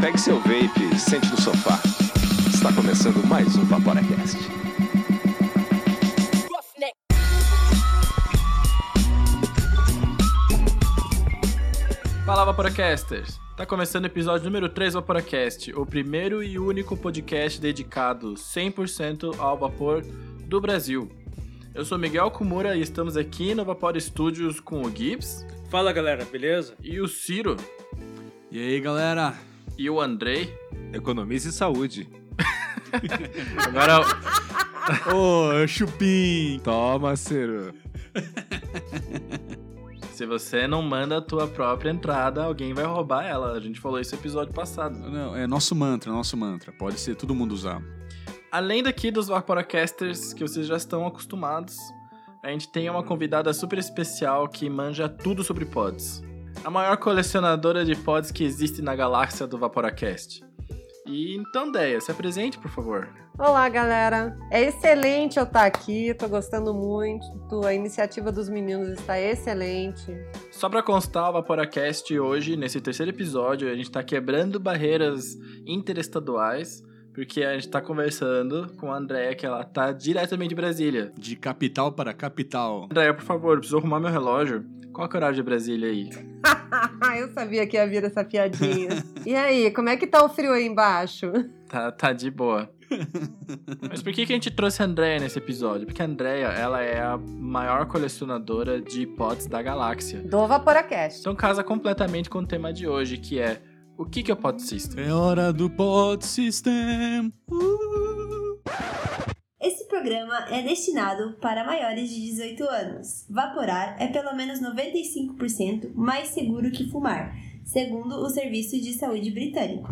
Pegue seu vape, sente no sofá. Está começando mais um Vaporacast. Fala Vaporacasters! Tá começando o episódio número 3 do Vaporacast, o primeiro e único podcast dedicado 100% ao vapor do Brasil. Eu sou Miguel Kumura e estamos aqui no Vapor Studios com o Gibbs Fala galera, beleza? e o Ciro E aí, galera? E o Andrei. Economize saúde. Agora, Ô, chupim! Toma, Ciro. se você não manda a tua própria entrada, alguém vai roubar ela. A gente falou isso no episódio passado. Não, é nosso mantra, nosso mantra. Pode ser todo mundo usar. Além daqui dos Vaporacasters que vocês já estão acostumados, a gente tem uma convidada super especial que manja tudo sobre pods. A maior colecionadora de pods que existe na galáxia do Vaporacast. E então, Deia, se apresente, por favor. Olá, galera. É excelente eu estar aqui, tô gostando muito. A iniciativa dos meninos está excelente. Só pra constar, o Vaporacast hoje, nesse terceiro episódio, a gente tá quebrando barreiras interestaduais, porque a gente tá conversando com a Andrea, que ela tá diretamente de Brasília. De capital para capital. Andrea, por favor, preciso arrumar meu relógio. Qual que é o horário de Brasília aí? eu sabia que ia vir essa piadinha. e aí, como é que tá o frio aí embaixo? Tá, tá de boa. Mas por que, que a gente trouxe a Andrea nesse episódio? Porque a Andrea, ela é a maior colecionadora de pods da galáxia. Do Vaporacast. Então casa completamente com o tema de hoje, que é o que, que é o pod system? É hora do Pod System. Uh! Programa é destinado para maiores de 18 anos. Vaporar é pelo menos 95% mais seguro que fumar, segundo o Serviço de Saúde Britânico.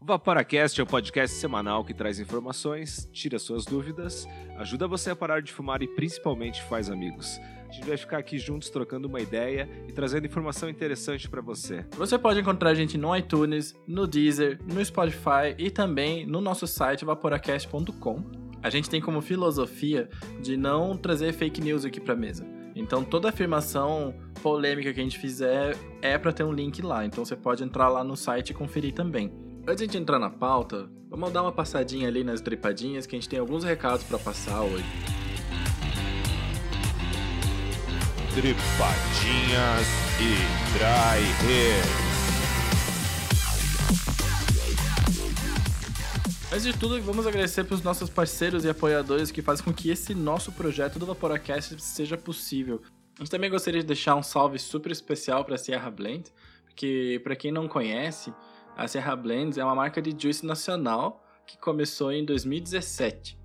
O Vaporacast é o podcast semanal que traz informações, tira suas dúvidas, ajuda você a parar de fumar e principalmente faz amigos. A gente vai ficar aqui juntos trocando uma ideia e trazendo informação interessante pra você. Você pode encontrar a gente no iTunes, no Deezer, no Spotify e também no nosso site vaporacast.com. A gente tem como filosofia de não trazer fake news aqui pra mesa. Então toda afirmação polêmica que a gente fizer é pra ter um link lá. Então você pode entrar lá no site e conferir também. Antes de entrar na pauta, vamos dar uma passadinha ali nas tripadinhas que a gente tem alguns recados pra passar hoje. Tripadinhas e Dry Hair. Antes de tudo, vamos agradecer para os nossos parceiros e apoiadores que fazem com que esse nosso projeto do Vaporacast seja possível. A gente também gostaria de deixar um salve super especial para a Sierra Blend, porque para quem não conhece, a Sierra Blends é uma marca de juice nacional que começou em 2017.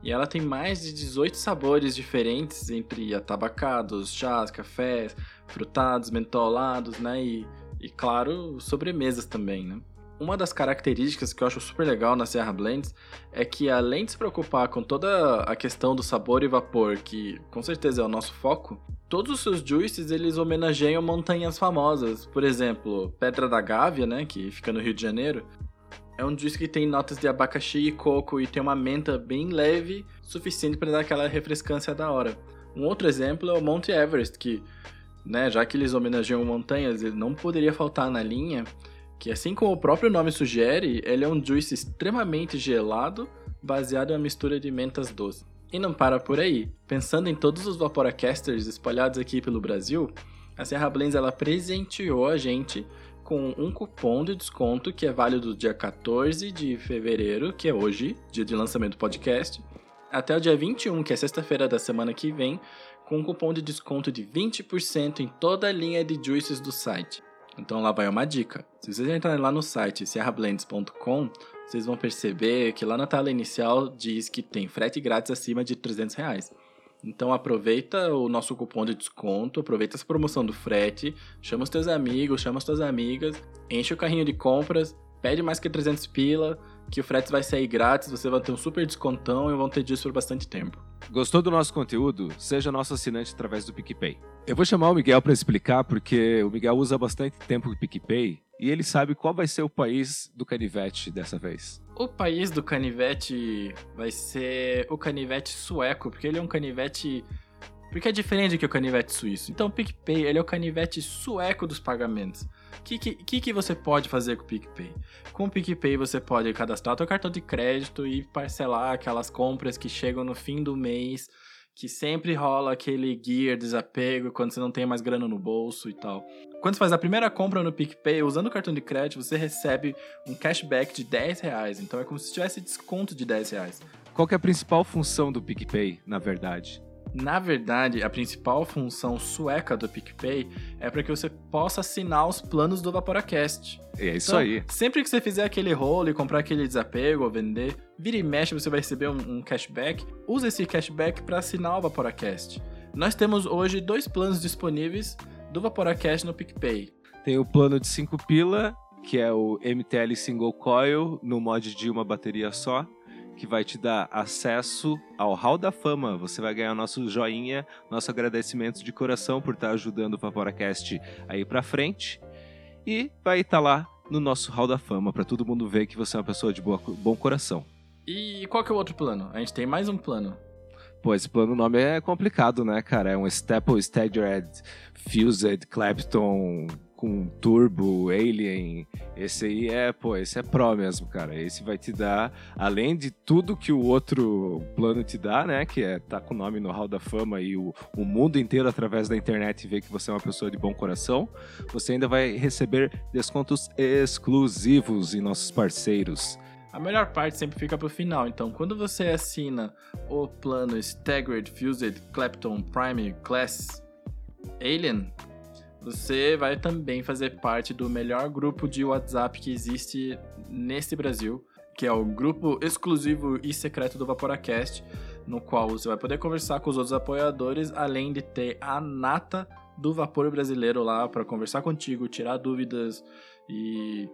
E ela tem mais de 18 sabores diferentes entre atabacados, chás, cafés, frutados, mentolados, né? E, e claro, sobremesas também, né? Uma das características que eu acho super legal na Serra Blends é que além de se preocupar com toda a questão do sabor e vapor, que com certeza é o nosso foco, todos os seus juices eles homenageiam montanhas famosas. Por exemplo, Pedra da Gávea, né, que fica no Rio de Janeiro, é um juice que tem notas de abacaxi e coco e tem uma menta bem leve, suficiente para dar aquela refrescância da hora. Um outro exemplo é o Monte Everest, que, né, já que eles homenageiam montanhas, ele não poderia faltar na linha, que assim como o próprio nome sugere, ele é um juice extremamente gelado, baseado em uma mistura de mentas doces. E não para por aí. Pensando em todos os Vaporacasters espalhados aqui pelo Brasil, a Serra Blends ela presenteou a gente com um cupom de desconto que é válido do dia 14 de fevereiro, que é hoje, dia de lançamento do podcast, até o dia 21, que é sexta-feira da semana que vem, com um cupom de desconto de 20% em toda a linha de juices do site. Então lá vai uma dica. Se vocês entrarem lá no site serrablends.com, vocês vão perceber que lá na tela inicial diz que tem frete grátis acima de 300 reais. Então aproveita o nosso cupom de desconto, aproveita essa promoção do frete, chama os teus amigos, chama as tuas amigas, enche o carrinho de compras, pede mais que 300 pila, que o frete vai sair grátis, você vai ter um super descontão e vão ter disso por bastante tempo. Gostou do nosso conteúdo? Seja nosso assinante através do PicPay. Eu vou chamar o Miguel para explicar, porque o Miguel usa bastante tempo o PicPay e ele sabe qual vai ser o país do canivete dessa vez. O país do canivete vai ser o canivete sueco, porque ele é um canivete Porque é diferente que o canivete suíço. Então o PicPay ele é o canivete sueco dos pagamentos. O que, que, que você pode fazer com o PicPay? Com o PicPay você pode cadastrar seu cartão de crédito e parcelar aquelas compras que chegam no fim do mês, que sempre rola aquele gear desapego quando você não tem mais grana no bolso e tal. Quando você faz a primeira compra no PicPay usando o cartão de crédito, você recebe um cashback de 10 reais. Então é como se tivesse desconto de 10 reais. Qual é a principal função do PicPay, na verdade? Na verdade, a principal função sueca do PicPay é para que você possa assinar os planos do Vaporacast. É isso Então, aí. Sempre que você fizer aquele rolo e comprar aquele desapego ou vender, vira e mexe, você vai receber um, um cashback. Use esse cashback para assinar o Vaporacast. Nós temos hoje dois planos disponíveis do Vaporacast no PicPay. Tem o plano de 5 pila, que é o MTL Single Coil, no mod de uma bateria só, que vai te dar acesso ao Hall da Fama. Você vai ganhar nosso joinha, nosso agradecimento de coração por estar ajudando o Vaporacast a ir pra frente. E vai estar lá no nosso Hall da Fama, para todo mundo ver que você é uma pessoa de boa- bom coração. E qual que é o outro plano? A gente tem mais um plano. Pô, esse plano nome é complicado, né, cara? É um Staple Staggered Fused Clapton com turbo, alien. Esse aí é, pô, esse é pro mesmo, cara. Esse vai te dar, além de tudo que o outro plano te dá, né? Que é tá com o nome no Hall da Fama e o, o mundo inteiro através da internet ver que você é uma pessoa de bom coração, você ainda vai receber descontos exclusivos em nossos parceiros. A melhor parte sempre fica pro final, então quando você assina o plano Staggered Fused Clapton Prime Class Alien, você vai também fazer parte do melhor grupo de WhatsApp que existe nesse Brasil, que é o grupo exclusivo e secreto do Vaporacast, no qual você vai poder conversar com os outros apoiadores, além de ter a nata do vapor brasileiro lá para conversar contigo, tirar dúvidas e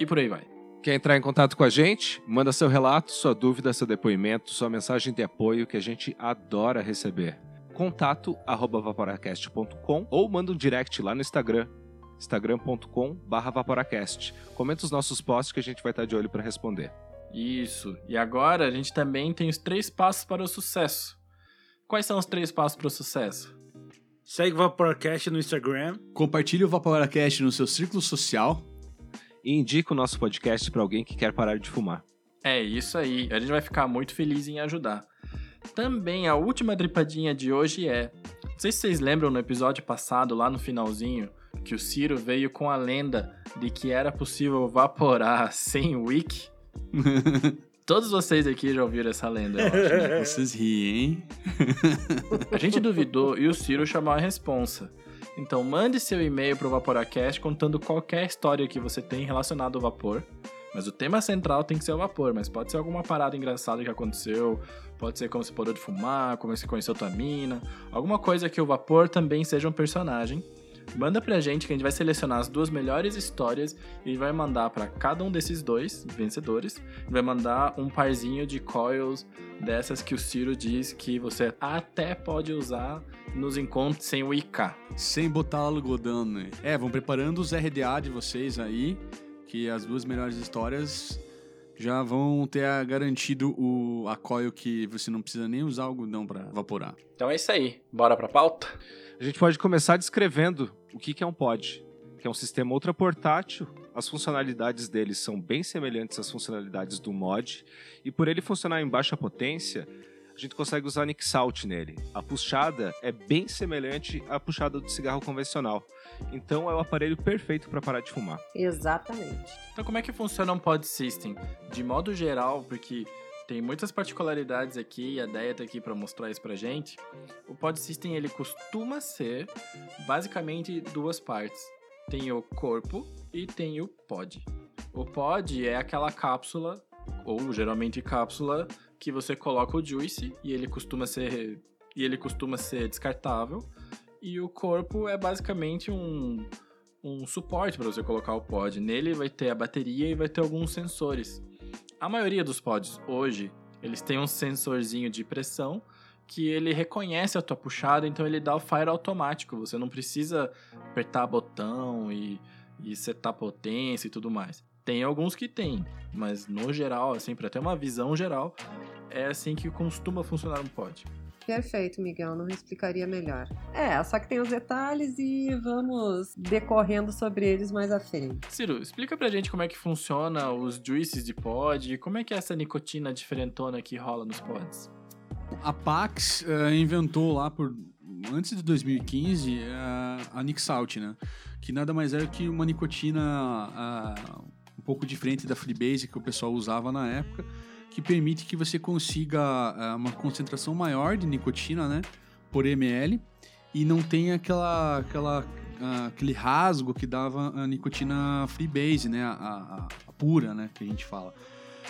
e por aí vai. Quer entrar em contato com a gente? Manda seu relato, sua dúvida, seu depoimento, sua mensagem de apoio que a gente adora receber. Contato arroba vaporacast.com ou manda um direct lá no Instagram, instagram.com vaporacast. Comenta os nossos posts que a gente vai estar de olho para responder. Isso. E agora a gente também tem os três passos para o sucesso. Quais são os três passos para o sucesso? Segue o Vaporcast no Instagram. Compartilhe o Vaporacast no seu círculo social. E indica o nosso podcast para alguém que quer parar de fumar. É isso aí. A gente vai ficar muito feliz em ajudar. Também a última dripadinha de hoje é. Não sei se vocês lembram no episódio passado, lá no finalzinho, que o Ciro veio com a lenda de que era possível vaporar sem wiki. Todos vocês aqui já ouviram essa lenda, eu acho. né? Vocês riem, hein? A gente duvidou e o Ciro chamou a responsa. Então mande seu e-mail pro Vaporacast contando qualquer história que você tem relacionada ao vapor. Mas o tema central tem que ser o vapor, mas pode ser alguma parada engraçada que aconteceu, pode ser como você parou de fumar, como você conheceu tua mina, alguma coisa que o vapor também seja um personagem. Manda pra gente que a gente vai selecionar as duas melhores histórias e vai mandar pra cada um desses dois vencedores. Vai mandar um parzinho de coils dessas que o Ciro diz que você até pode usar nos encontros sem o IK. Sem botar algodão, né? É, vão preparando os RDA de vocês aí, que as duas melhores histórias já vão ter garantido o a coil que você não precisa nem usar algodão pra evaporar. Então é isso aí. Bora pra pauta? A gente pode começar descrevendo o que que é um pod, que é um sistema ultra portátil. As funcionalidades dele são bem semelhantes às funcionalidades do mod, e por ele funcionar em baixa potência, gente consegue usar Nick Salt nele. A puxada é bem semelhante à puxada do cigarro convencional. Então é o aparelho perfeito para parar de fumar. Exatamente. Então como é que funciona um pod system? De modo geral, porque tem muitas particularidades aqui e a Deia tá aqui para mostrar isso pra gente. O pod system ele costuma ser basicamente duas partes. Tem o corpo e tem o pod. O pod é aquela cápsula ou geralmente cápsula que você coloca o juice e ele costuma ser e ele costuma ser descartável. E o corpo é basicamente um um suporte para você colocar o pod. Nele vai ter a bateria e vai ter alguns sensores. A maioria dos pods hoje, eles têm um sensorzinho de pressão que ele reconhece a tua puxada, então ele dá o fire automático. Você não precisa apertar botão e, e setar potência e tudo mais. Tem alguns que tem, mas no geral, assim, para ter uma visão geral, é assim que costuma funcionar um pod. Perfeito, Miguel, não explicaria melhor. É, só que tem os detalhes e vamos decorrendo sobre eles mais à frente. Ciro, explica pra gente como é que funciona os juices de pod, como é que é essa nicotina diferentona que rola nos pods. A Pax eh, inventou lá por antes de 2015 eh, a Nick Salt, né? Que nada mais é que uma nicotina ah, um pouco diferente da Freebase que o pessoal usava na época, que permite que você consiga ah, uma concentração maior de nicotina, né? Por ml e não tem aquela, aquela ah, aquele rasgo que dava a nicotina Freebase, né? A, a- pura, né? Que a gente fala.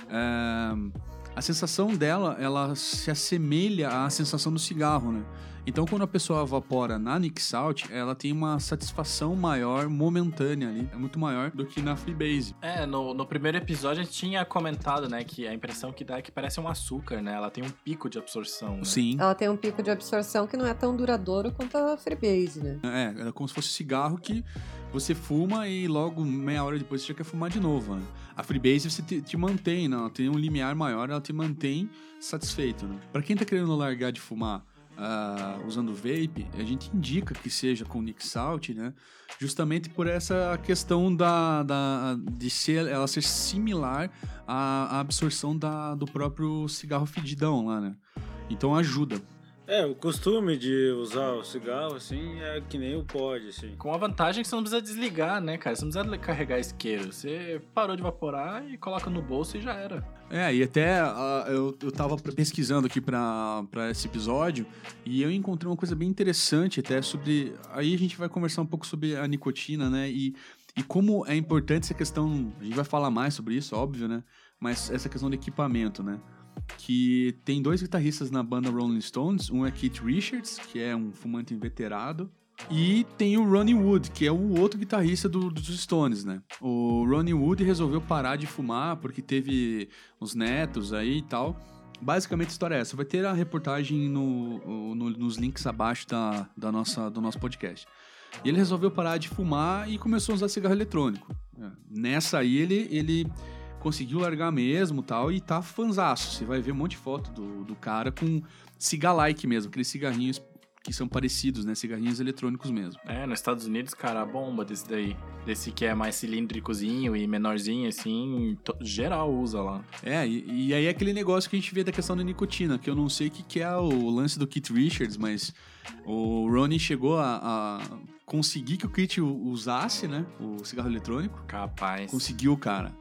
Eh, a sensação dela, ela se assemelha à sensação do cigarro, né? Então, quando a pessoa evapora na Nick Salt, ela tem uma satisfação maior, momentânea ali, é muito maior do que na Freebase. É, no, no primeiro episódio a gente tinha comentado, né, que a impressão que dá é que parece um açúcar, né? Ela tem um pico de absorção. né? Sim. Ela tem um pico de absorção que não é tão duradouro quanto a Freebase, né? É, é como se fosse cigarro que você fuma e logo meia hora depois você já quer fumar de novo, né? A Freebase você te, te mantém, né? Ela tem um limiar maior, ela te mantém satisfeito, né? Pra quem tá querendo largar de fumar ah, usando vape, a gente indica que seja com Nick Salt, né? Justamente por essa questão da, da, de ser, ela ser similar à, à absorção da, do próprio cigarro fedidão lá, né? Então ajuda. É, o costume de usar o cigarro, assim, é que nem o pod, assim. Com a vantagem que você não precisa desligar, né, cara? Você não precisa carregar isqueiro. Você parou de evaporar e coloca no bolso e já era. É, e até ah, eu, eu tava pesquisando aqui pra pra esse episódio e eu encontrei uma coisa bem interessante até sobre. Aí a gente vai conversar um pouco sobre a nicotina, né? E, e como é importante essa questão. A gente vai falar mais sobre isso, óbvio, né? Mas essa questão de equipamento, né? Que tem dois guitarristas na banda Rolling Stones. Um é Keith Richards, que é um fumante inveterado. E tem o Ronnie Wood, que é o outro guitarrista do- dos Stones, né? O Ronnie Wood resolveu parar de fumar porque teve uns netos aí e tal. Basicamente a história é essa. Vai ter a reportagem no, no- nos links abaixo da, da nossa, do nosso podcast. E ele resolveu parar de fumar e começou a usar cigarro eletrônico. É, Nessa aí ele, ele conseguiu largar mesmo tal, e tá fanzaço. Você vai ver um monte de foto do, do cara com cigalike mesmo, aqueles cigarrinhos que são parecidos, né? Cigarrinhos eletrônicos mesmo. É, nos Estados Unidos, cara, a bomba desse daí. Desse que é mais cilíndricozinho e menorzinho, assim, geral usa lá. É, e, e aí é aquele negócio que a gente vê da questão da nicotina, que eu não sei o que, que é o lance do Keith Richards, mas o Ronnie chegou a, a conseguir que o Keith u- usasse, né? O cigarro eletrônico. Capaz. Conseguiu, cara.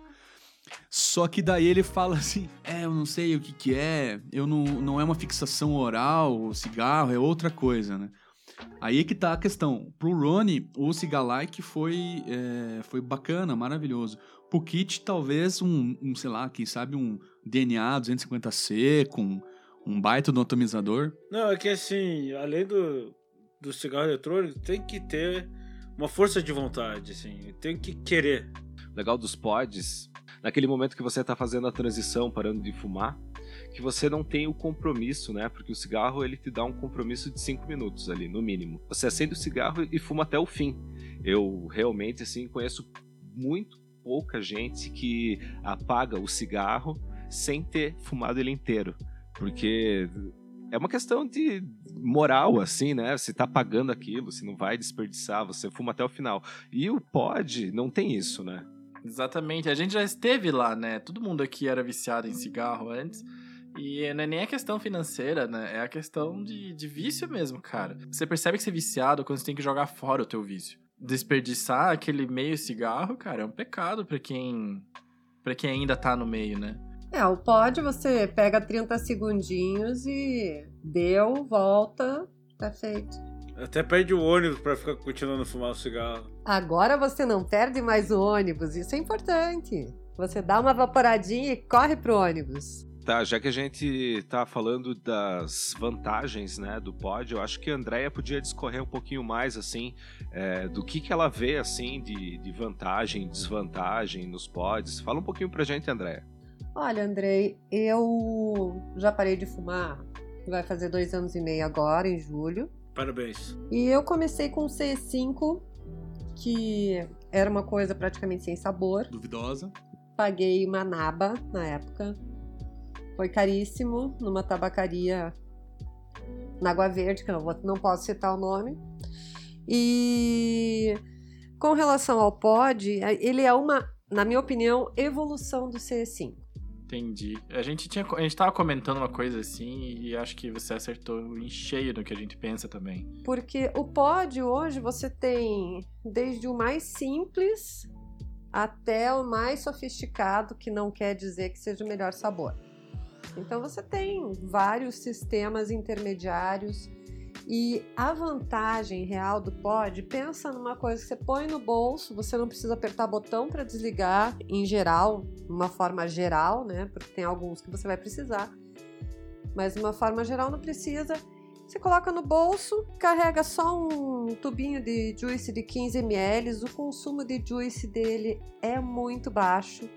Só que daí ele fala assim: é, eu não sei o que que é, eu não, não é uma fixação oral, o cigarro, é outra coisa, né? Aí é que tá a questão. Pro Ronnie, o Cigalike foi, é, foi bacana, maravilhoso. Pro Kit, talvez um, um, sei lá, quem sabe um DNA 250C com um baita do atomizador. Não, é que assim, além do, do cigarro eletrônico, tem que ter uma força de vontade, assim. Tem que querer. Legal dos pods, naquele momento que você tá fazendo a transição, parando de fumar, que você não tem o compromisso, né? Porque o cigarro ele te dá um compromisso de 5 minutos ali, no mínimo. Você acende o cigarro e fuma até o fim. Eu realmente assim conheço muito pouca gente que apaga o cigarro sem ter fumado ele inteiro, porque é uma questão de moral, assim, né? Você tá pagando aquilo, você não vai desperdiçar, você fuma até o final. E o pod não tem isso, né? Exatamente. A gente já esteve lá, né? Todo mundo aqui era viciado em cigarro antes. E não é nem a questão financeira, né? É a questão de, de vício mesmo, cara. Você percebe que você é viciado quando você tem que jogar fora o teu vício. Desperdiçar aquele meio cigarro, cara, é um pecado pra quem. para quem ainda tá no meio, né? É, o pod você pega 30 segundinhos e deu, volta, tá feito. Até perde o ônibus pra ficar continuando a fumar o cigarro. Agora você não perde mais o ônibus, isso é importante. Você dá uma vaporadinha e corre pro ônibus. Tá, já que a gente tá falando das vantagens, né, do pod, eu acho que a Andrea podia discorrer um pouquinho mais, assim, é, do que que ela vê, assim, de, de vantagem, desvantagem nos pods. Fala um pouquinho pra gente, Andrea. Olha, Andrei, eu já parei de fumar, vai fazer dois anos e meio agora, em julho. Parabéns. E eu comecei com o C5, que era uma coisa praticamente sem sabor. Duvidosa. Paguei uma naba na época. Foi caríssimo, numa tabacaria na Água Verde, que eu não, vou- não posso citar o nome. E com relação ao pod, ele é uma, na minha opinião, evolução do CS5. Entendi. A gente, tinha, a gente tava comentando uma coisa assim e acho que você acertou em cheio no que a gente pensa também. Porque o pod hoje você tem desde o mais simples até o mais sofisticado, que não quer dizer que seja o melhor sabor. Então você tem vários sistemas intermediários e a vantagem real do pod, pensa numa coisa que você põe no bolso, você não precisa apertar botão para desligar em geral, uma forma geral, né? Porque tem alguns que você vai precisar. Mas uma forma geral não precisa. Você coloca no bolso, carrega só um tubinho de juice de 15 ml, o consumo de juice dele é muito baixo.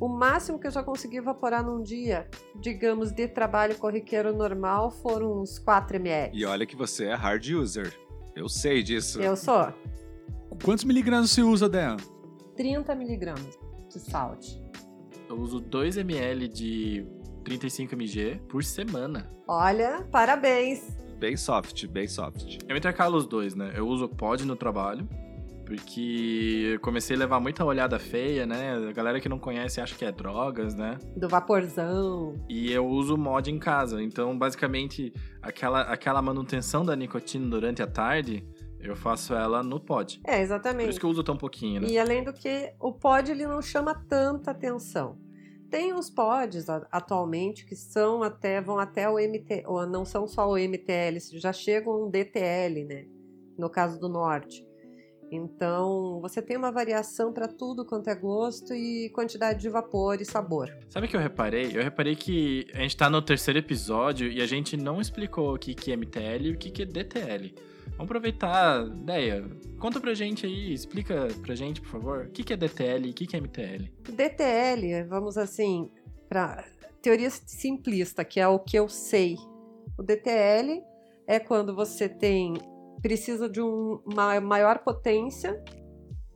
O máximo que eu já consegui evaporar num dia, digamos, de trabalho corriqueiro normal, foram uns 4 ml. E olha que você é hard user. Eu sei disso. Eu sou Quantos miligramas você usa dela? 30 miligramas de salt. Eu uso 2 ml de 35 mg por semana. Olha, parabéns! Bem soft, bem soft. Eu intercalo os dois, né? Eu uso o pod no trabalho, porque eu comecei a levar muita olhada feia, né? A galera que não conhece acha que é drogas, né? Do vaporzão. E eu uso mod em casa. Então, basicamente, aquela, aquela manutenção da nicotina durante a tarde, eu faço ela no pod. É, Por exatamente. isso que eu uso tão pouquinho, né? E além do que, o pod ele não chama tanta atenção. Tem uns pods a- atualmente que são até vão até o MT, ou não são só o MTL, já chegam um DTL, né? No caso do norte. Então, você tem uma variação para tudo quanto é gosto e quantidade de vapor e sabor. Sabe o que eu reparei? Eu reparei que a gente tá no terceiro episódio e a gente não explicou o que, que é MTL e o que, que é DTL. Vamos aproveitar, ideia. Conta pra gente aí, explica pra gente, por favor, o que, que é DTL e o que, que é MTL. DTL, vamos assim, para teoria simplista, que é o que eu sei. O DTL é quando você tem precisa de um- uma maior potência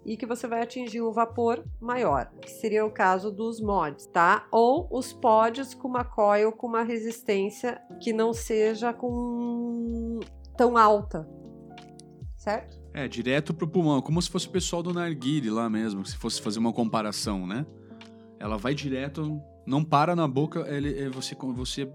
e que você vai atingir um vapor maior, que seria o caso dos mods, tá? Ou os pods com uma coil com uma resistência que não seja com tão alta, certo? É, direto pro pulmão, como se fosse o pessoal do narguile lá mesmo, se fosse fazer uma comparação, né? Ela vai direto, não para na boca, ele, é, você, você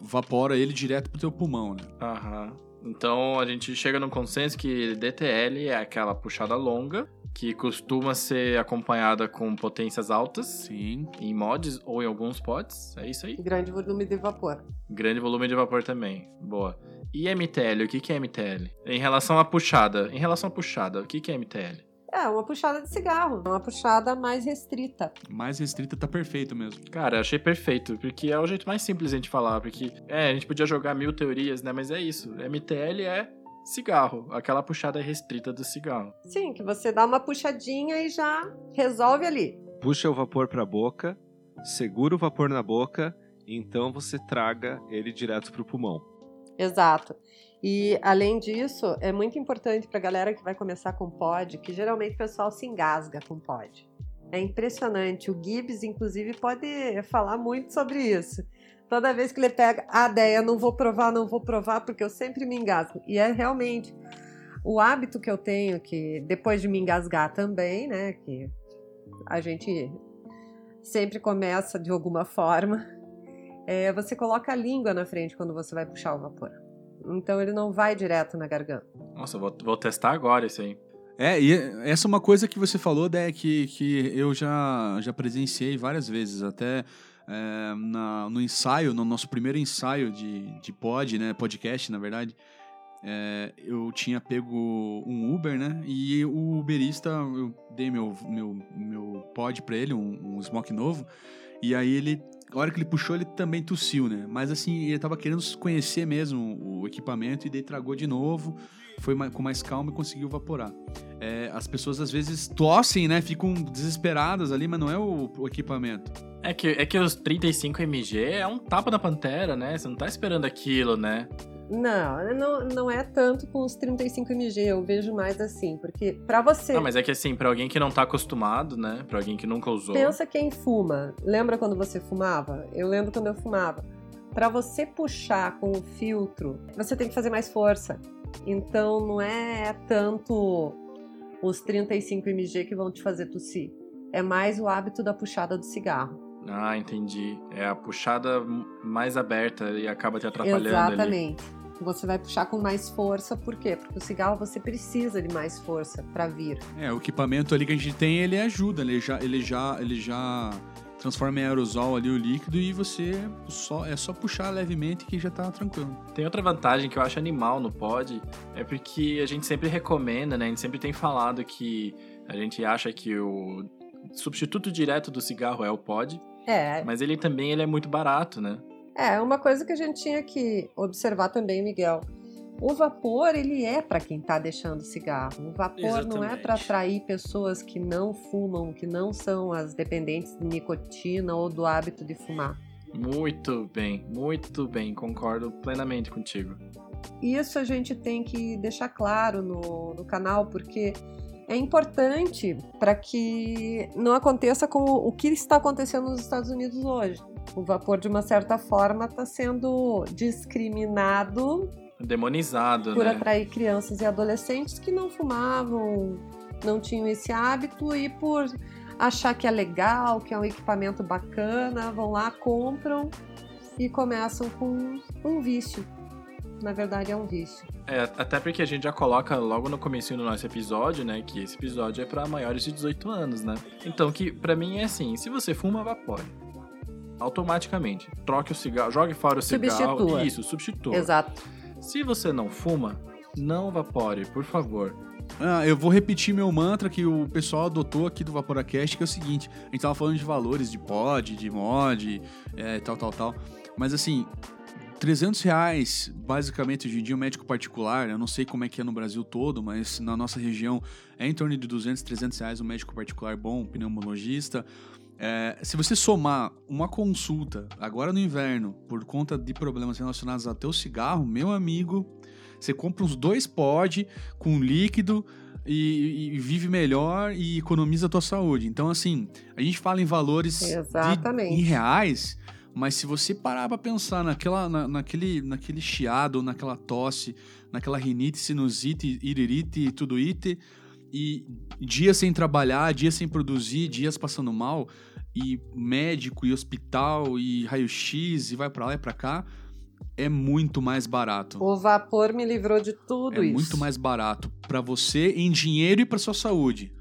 vapora ele direto pro teu pulmão, né? Aham. Então a gente chega num consenso que DTL é aquela puxada longa, que costuma ser acompanhada com potências altas, Sim. em mods ou em alguns pods. É isso aí. Grande volume de vapor. Grande volume de vapor também. Boa. E MTL, o que, que é MTL? Em relação à puxada. Em relação à puxada, o que, que é MTL? É, uma puxada de cigarro, uma puxada mais restrita. Mais restrita tá perfeito mesmo. Cara, eu achei perfeito, porque é o jeito mais simples de a gente falar, porque é, a gente podia jogar mil teorias, né? Mas é isso. MTL é cigarro, aquela puxada restrita do cigarro. Sim, que você dá uma puxadinha e já resolve ali. Puxa o vapor para a boca, segura o vapor na boca e então você traga ele direto para o pulmão. Exato. E além disso, é muito importante para a galera que vai começar com pod, que geralmente o pessoal se engasga com pod. É impressionante. O Gibbs, inclusive, pode falar muito sobre isso. Toda vez que ele pega a ideia, não vou provar, não vou provar, porque eu sempre me engasgo. E é realmente o hábito que eu tenho, que depois de me engasgar também, né? Que a gente sempre começa de alguma forma. É, você coloca a língua na frente quando você vai puxar o vapor. Então ele não vai direto na garganta. Nossa, vou, vou testar agora isso aí. É, e essa é uma coisa que você falou, Dé, que, que eu já, já presenciei várias vezes, até é, na- no ensaio, no nosso primeiro ensaio de, de pod, né, podcast, na verdade, é, eu tinha pego um Uber, né, e o Uberista, eu dei meu, meu, meu pod pra ele, um, um smoke novo, e aí ele, a hora que ele puxou, ele também tossiu, né, mas assim, ele tava querendo conhecer mesmo o equipamento, e daí tragou de novo, foi com mais calma e conseguiu evaporar. É, as pessoas às vezes tossem, né? Ficam desesperadas ali, mas não é o, o equipamento. É que, é que os 35 mg é um tapa na pantera, né? Você não tá esperando aquilo, né? Não, não, não é tanto com os 35 mg, eu vejo mais assim, porque para você Não, mas é que assim, pra alguém que não tá acostumado, né? Pra alguém que nunca usou. pensa quem fuma. Lembra quando você fumava? Eu lembro quando eu fumava. para você puxar com o filtro, você tem que fazer mais força. Então não é tanto os 35 mg que vão te fazer tossir. É mais o hábito da puxada do cigarro. Ah, entendi. É a puxada mais aberta e acaba te atrapalhando Exatamente. Ali. Você vai puxar com mais força, por quê? Porque o cigarro você precisa de mais força para vir. É, o equipamento ali que a gente tem, ele ajuda, ele já, ele já, ele já transforma em aerosol ali o líquido e você só é só puxar levemente que já tá tranquilo. Tem outra vantagem que eu acho animal no pod, é porque a gente sempre recomenda, né? A gente sempre tem falado que a gente acha que o substituto direto do cigarro é o pod. É. Mas ele também ele é muito barato, né? É, uma coisa que a gente tinha que observar também, Miguel. O vapor, ele é para quem está deixando cigarro. O vapor Exatamente. não é para atrair pessoas que não fumam, que não são as dependentes de nicotina ou do hábito de fumar. Muito bem, muito bem, concordo plenamente contigo. Isso a gente tem que deixar claro no, no canal, porque é importante para que não aconteça com o que está acontecendo nos Estados Unidos hoje. O vapor, de uma certa forma, está sendo discriminado demonizado, por né? atrair crianças e adolescentes que não fumavam, não tinham esse hábito e por achar que é legal, que é um equipamento bacana, vão lá, compram e começam com um vício. Na verdade é um vício. É, até porque a gente já coloca logo no começo do nosso episódio, né, que esse episódio é para maiores de 18 anos, né? Então que para mim é assim, se você fuma, evapore automaticamente. Troque o cigarro, jogue fora o substitua. cigarro. Isso, substitua. Exato. Se você não fuma, não vapore, por favor. Ah, eu vou repetir meu mantra que o pessoal adotou aqui do Vaporacast, que é o seguinte: a gente tava falando de valores de pod, de mod, é, tal, tal, tal. Mas assim, 300 reais, basicamente, hoje em dia, um médico particular, eu não sei como é que é no Brasil todo, mas na nossa região é em torno de 200, 300 reais um médico particular bom, um pneumologista. É, se você somar uma consulta agora no inverno por conta de problemas relacionados até o cigarro, meu amigo, você compra uns dois pod com líquido e, e, vive melhor e economiza a tua saúde. Então, assim, a gente fala em valores de, em reais, mas se você parar para pensar naquela, na, naquele, naquele chiado, naquela tosse, naquela rinite, sinusite, iririte, tudo ite e dias sem trabalhar, dias sem produzir, dias passando mal, e médico, e hospital, e raio-x, e vai para lá e para cá, é muito mais barato. O vapor me livrou de tudo é isso. É muito mais barato para você em dinheiro e para sua saúde.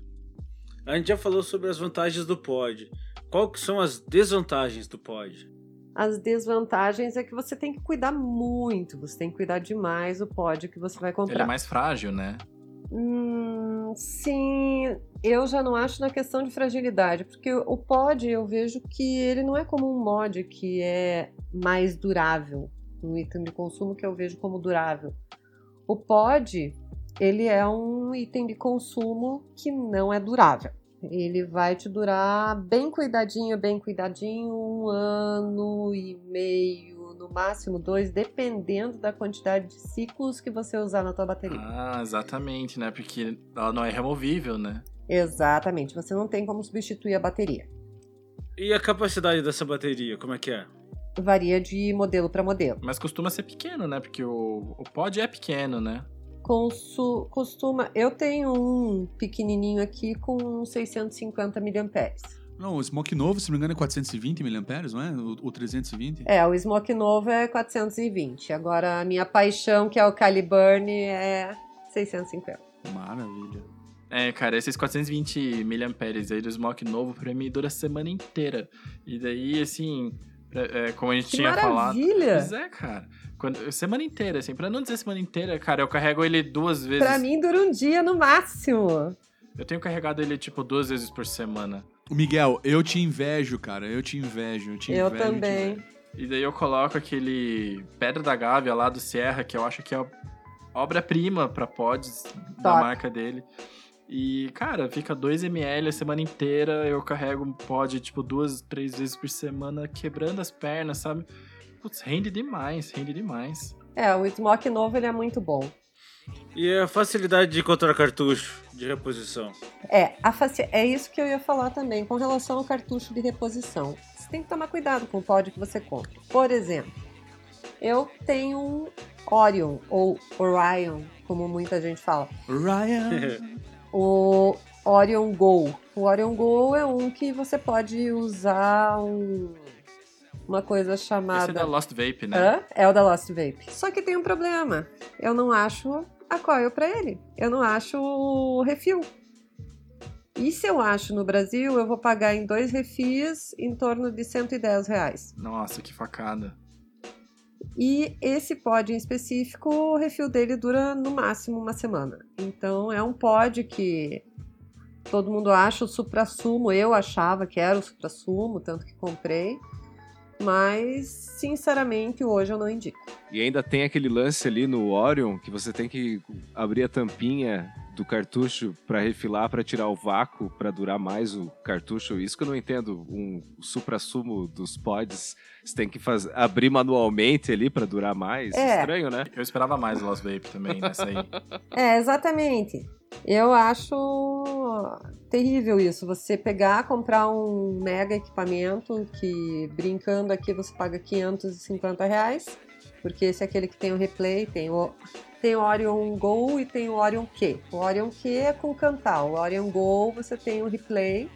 A gente já falou sobre as vantagens do pod. Quais são as desvantagens do pod? As desvantagens é que você tem que cuidar muito, você tem que cuidar demais do pod que você vai comprar. Ele é mais frágil, né? Hum, sim, eu já não acho na questão de fragilidade, porque o pod eu vejo que ele não é como um mod que é mais durável, um item de consumo que eu vejo como durável. O pod, ele é um item de consumo que não é durável. Ele vai te durar bem cuidadinho, bem cuidadinho, um ano e meio, no máximo dois, dependendo da quantidade de ciclos que você usar na tua bateria. Ah, exatamente, né? Porque ela não é removível, né? Exatamente, você não tem como substituir a bateria. E a capacidade dessa bateria, como é que é? Varia de modelo para modelo. Mas costuma ser pequeno, né? Porque o, o pod é pequeno, né? Consu, costuma. Eu tenho um pequenininho aqui com 650 mAh. Não, o Smoke novo, se não me engano, é 420 mAh, não é? O, o 320? É, o Smoke novo é 420. Agora, a minha paixão, que é o Caliburn, é 650. Maravilha. É, cara, esses 420 mAh aí do Smoke novo, pra mim, dura a semana inteira. E daí, assim, é, como a gente que tinha maravilha. falado... Pois é, cara. Quando, semana inteira, assim, pra não dizer semana inteira, cara, eu carrego ele duas vezes... Pra mim, dura um dia no máximo. Eu tenho carregado ele, tipo, duas vezes por semana. Miguel, eu te invejo, cara. Eu te invejo. Eu, te eu invejo, também. E daí eu coloco aquele Pedra da Gávea lá do Sierra, que eu acho que é obra-prima pra pods da marca dele. E, cara, fica 2ml a semana inteira. Eu carrego um pod, tipo, duas, três vezes por semana, quebrando as pernas, sabe? Putz, rende demais, rende demais. É, o Smoke novo ele é muito bom. E a facilidade de encontrar cartucho de reposição? É, a faci... é isso que eu ia falar também com relação ao cartucho de reposição. Você tem que tomar cuidado com o pod que você compra. Por exemplo, Eu tenho um Orion, ou Orion, como muita gente fala. Ryan. O Orion Go. O Orion Go é um que você pode usar um- uma coisa Esse é chamada. da Lost Vape, né? Hã? É o da Lost Vape. Só que tem um problema. Eu não acho a coil pra ele. Eu não acho o refil. E se eu acho no Brasil, eu vou pagar em dois refis em torno de 110 reais. Nossa, que facada. E esse pod em específico, o refil dele dura no máximo uma semana. Então é um pod que todo mundo acha o supra-sumo. Eu achava que era o supra-sumo, tanto que comprei. Mas, sinceramente, hoje eu não indico. E ainda tem aquele lance ali no Orion que você tem que abrir a tampinha do cartucho para refilar, para tirar o vácuo, para durar mais o cartucho. Isso que eu não entendo. Um supra-sumo dos pods, você tem que faz... abrir manualmente ali para durar mais. É. Estranho, né? Eu esperava mais o Lost Vape também nessa aí. É, exatamente. Eu acho terrível isso. Você pegar, comprar um mega equipamento que, brincando aqui, você paga 550 reais. Porque esse é aquele que tem o replay, tem o, tem o Orion Go e tem o Orion Q. O Orion Q é com cantal. O Orion Go você tem o replay,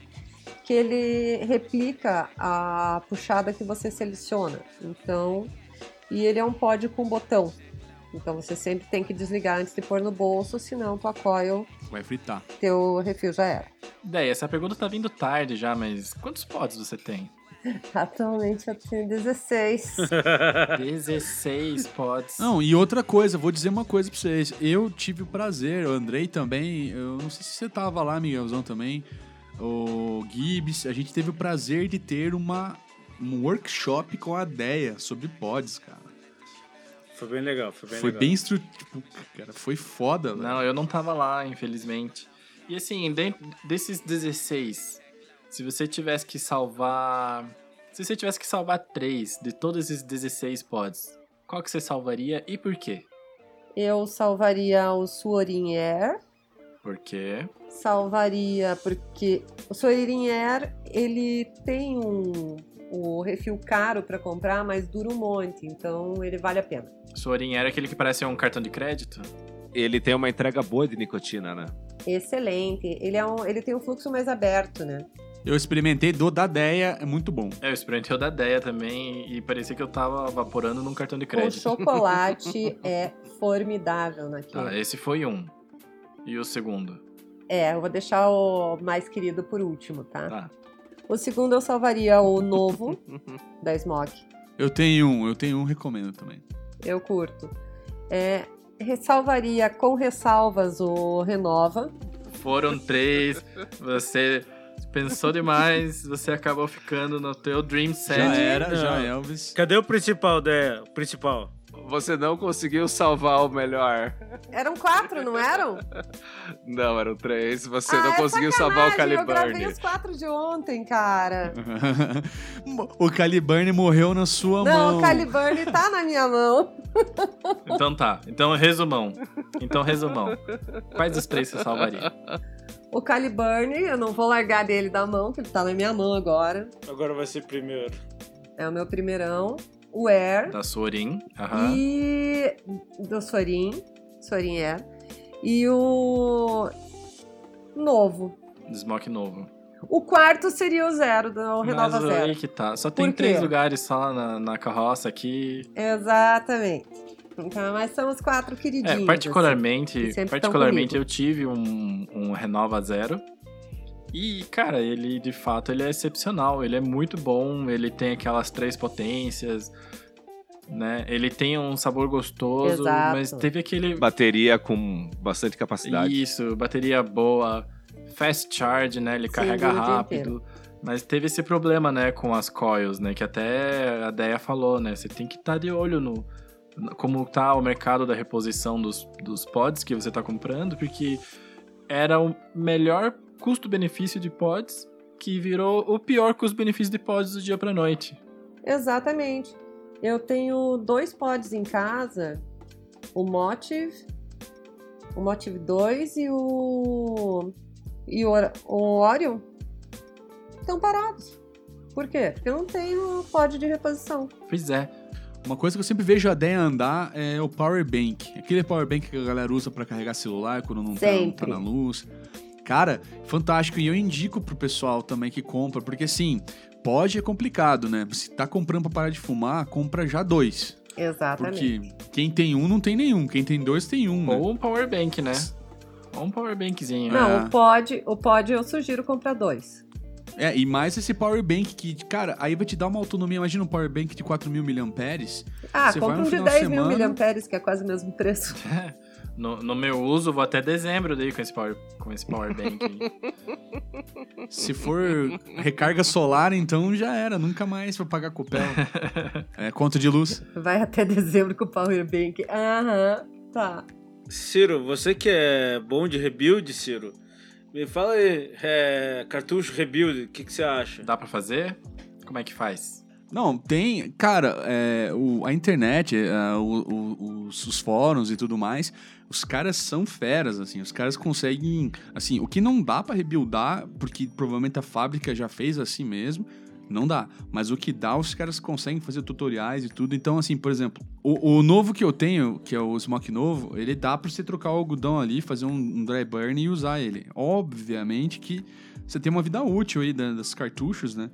que ele replica a puxada que você seleciona. Então, e ele é um pod com botão. Então você sempre tem que desligar antes de pôr no bolso, senão tua coil, Vai fritar. teu refil já era. Daí, essa pergunta tá vindo tarde já, mas quantos pods você tem? Atualmente eu tenho 16. 16 pods. Não, e outra coisa, vou dizer uma coisa pra vocês. Eu tive o prazer, o Andrei também, eu não sei se você tava lá, Miguelzão também, o Gibbs, a gente teve o prazer de ter uma, um workshop com a Deia sobre pods, cara. Foi bem legal, foi bem foi legal. bem estru... tipo, cara, foi foda, velho. Não, eu não tava lá, infelizmente. E assim, dentro desses 16, se você tivesse que salvar. Se você tivesse que salvar 3 de todos esses 16 pods, qual que você salvaria e por quê? Eu salvaria o Suorin Air. Por quê? Salvaria porque o Suorin Air, ele tem um o refil caro para comprar, mas dura um monte, então ele vale a pena. Sorin era aquele que parece um cartão de crédito? Ele tem uma entrega boa de nicotina, né? Excelente. Ele, é um, ele tem um fluxo mais aberto, né? Eu experimentei do da Deia, é muito bom. É, eu experimentei o da Deia também e parecia que eu tava evaporando num cartão de O crédito. chocolate é formidável naquele. Tá, esse foi um. E o segundo? É, eu vou deixar o mais querido por último, tá? Tá. O segundo eu salvaria o novo da Smoke. Eu tenho um, eu tenho um, recomendo também. Eu curto. É, ressalvaria com ressalvas o Renova. Foram três, você pensou demais, você acabou ficando no teu Dream Set. Já era, Não. já Elvis. Cadê o principal? O principal. Você não conseguiu salvar o melhor. Eram quatro, não eram? Não, eram três. Você Ah, não é conseguiu salvar o sacanagem, Eu gravei Caliburn. os quatro de ontem, cara. o Caliburn morreu na sua mão. Não, o Caliburn tá na minha mão. Então tá, então resumão. Então resumão. Quais dos três você salvaria? O Caliburn, eu não vou largar dele da mão, que ele tá na minha mão agora. Agora vai ser primeiro. É o meu primeirão. O Air. Da Sorin. Aham. E do Sorin. Sorin Air. E o novo. Smoke novo. O quarto seria o zero, do Renova Mas aí Zero. que tá. Só tem três lugares só na, na carroça aqui. Exatamente. Então, mas são os quatro queridinhos. É, assim. particularmente, tão particularmente eu tive um, um Renova Zero. E, cara, ele de fato ele é excepcional. Ele é muito bom. Ele tem aquelas três potências, né? Ele tem um sabor gostoso, Exato. mas teve aquele. Bateria com bastante capacidade. Isso, bateria boa, fast charge, né? Ele Sim, carrega rápido. Mas teve esse problema, né, com as coils, né? Que até a Deia falou, né? Você tem que estar de olho no. no- Como tá o mercado da reposição dos, dos pods que você tá comprando, porque era o melhor custo-benefício de pods que virou o pior custo-benefício de pods do dia pra noite. Exatamente. Eu tenho dois pods em casa, o Motive, o Motive 2 e o e o, o Orion estão parados. Por quê? Porque eu não tenho pod de reposição. Pois é. Uma coisa que eu sempre vejo a Deia andar é o Power Bank. Aquele Power Bank que a galera usa pra carregar celular quando não tá, não tá na luz. Cara, fantástico. E eu indico pro pessoal também que compra, porque assim, pode é complicado, né? Se tá comprando pra parar de fumar, compra já dois. Exatamente. Porque quem tem um não tem nenhum. Quem tem dois tem um. né? Ou um power bank, né? Ou um power bankzinho. Não, É. o pod, o pod eu sugiro comprar dois. É, e mais esse Power Bank que, cara, aí vai te dar uma autonomia. Imagina um Power Bank de 4 mil miliamperes. Ah, compra um de final de 10 mil miliamperes, que é quase o mesmo preço. No, no meu uso, vou até dezembro daí com esse power, com esse power bank. Se for recarga solar, então já era. Nunca mais vou pagar copel. É, conta de luz. Vai até dezembro com o Power Bank. Aham, tá. Ciro, você que é bom de rebuild, Ciro, me fala aí, é, cartucho rebuild, o que, que você acha? Dá pra fazer? Como é que faz? Não, tem. Cara, é, o- a internet, é, o- o- os, os fóruns e tudo mais, os caras são feras, assim. Os caras conseguem. Assim, o que não dá pra rebuildar, porque provavelmente a fábrica já fez assim mesmo, não dá. Mas o que dá, os caras conseguem fazer tutoriais e tudo. Então, assim, por exemplo, o, o novo que eu tenho, que é o Smoke novo, ele dá pra você trocar o algodão ali, fazer um, um dry burn e usar ele. Obviamente que você tem uma vida útil aí da- das cartuchos, né?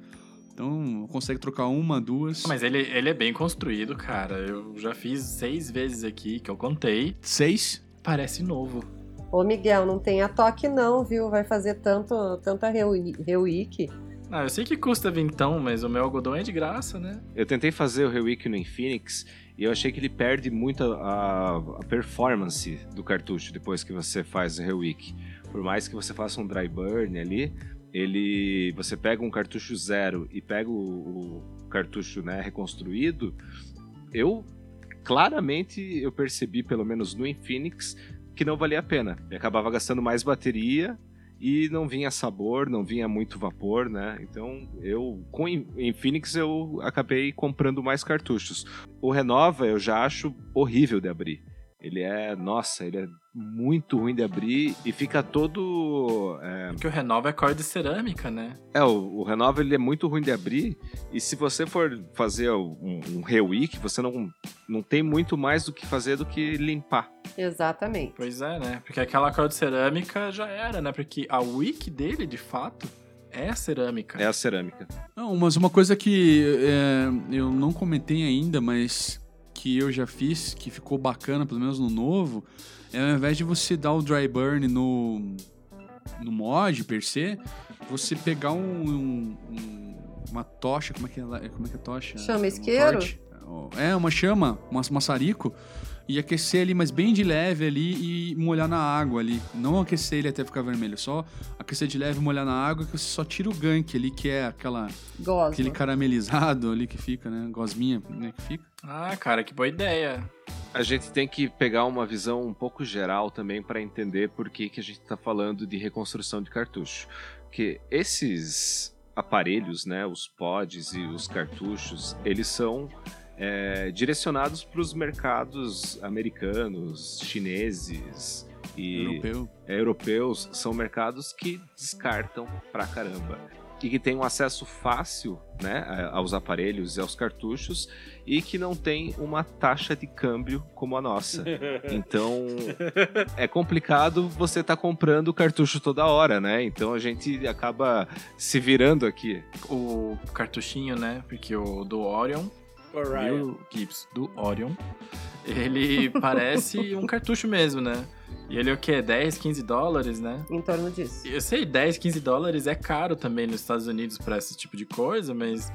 Então, consegue trocar uma, duas. Mas ele, ele é bem construído, cara. Eu já fiz seis vezes aqui que eu contei. Seis. Parece novo. Ô, Miguel, não tenha toque não, viu? Vai fazer tanto, tanta rewick. Ah, eu sei que custa vintão, mas o meu algodão é de graça, né? Eu tentei fazer o Rewick no Infinix e eu achei que ele perde muito a, a performance do cartucho depois que você faz o Rewick. Por mais que você faça um dry burn ali, ele você pega um cartucho zero e pega o, o cartucho né, reconstruído, eu claramente eu percebi, pelo menos no Infinix, que não valia a pena. E acabava gastando mais bateria e não vinha sabor, não vinha muito vapor, né? Então eu com Infinix eu acabei comprando mais cartuchos. O Renova eu já acho horrível de abrir. Ele é, nossa, ele é muito ruim de abrir e fica todo é, Porque o Renova é cor de cerâmica, né? é, o, o Renova ele é muito ruim de abrir e se você for fazer um, um rewick, você não, não tem muito mais do que fazer do que limpar. Exatamente. Pois é, né? Porque aquela cor de cerâmica já era, né? Porque a wick dele, de fato, é cerâmica. É a cerâmica. Não, mas uma coisa que é, eu não comentei ainda, mas que eu já fiz, que ficou bacana, pelo menos no novo, ao invés de você dar o dry burn no, no mod per se, você pegar um, um- um- uma tocha, como é que é, como é, que é a tocha? Chama Um isqueiro? torch. É, uma chama, um maçarico, e aquecer ali, mas bem de leve ali e molhar na água ali. Não aquecer ele até ficar vermelho, só aquecer de leve e molhar na água que você só tira o gank ali, que é aquela, Gosto. aquele caramelizado ali que fica, né? Gosminha, né? Que fica. Ah, cara, que boa ideia. A gente tem que pegar uma visão um pouco geral também para entender por que, que a gente está falando de reconstrução de cartucho. Que esses aparelhos, né, os pods e os cartuchos, eles são é, direcionados para os mercados americanos, chineses e Europeu. é, europeus. São mercados que descartam pra caramba e que tem um acesso fácil né, aos aparelhos e aos cartuchos e que não tem uma taxa de câmbio como a nossa. Então é complicado você estar comprando cartucho toda hora, né? Então a gente acaba se virando aqui. O cartuchinho, né? Porque o do Orion, Viu, Gibbs? Do Orion, ele parece um cartucho mesmo, né? E ele é o quê? 10, 15 dólares, né? Em torno disso. Eu sei, 10, 15 dólares é caro também nos Estados Unidos pra esse tipo de coisa, mas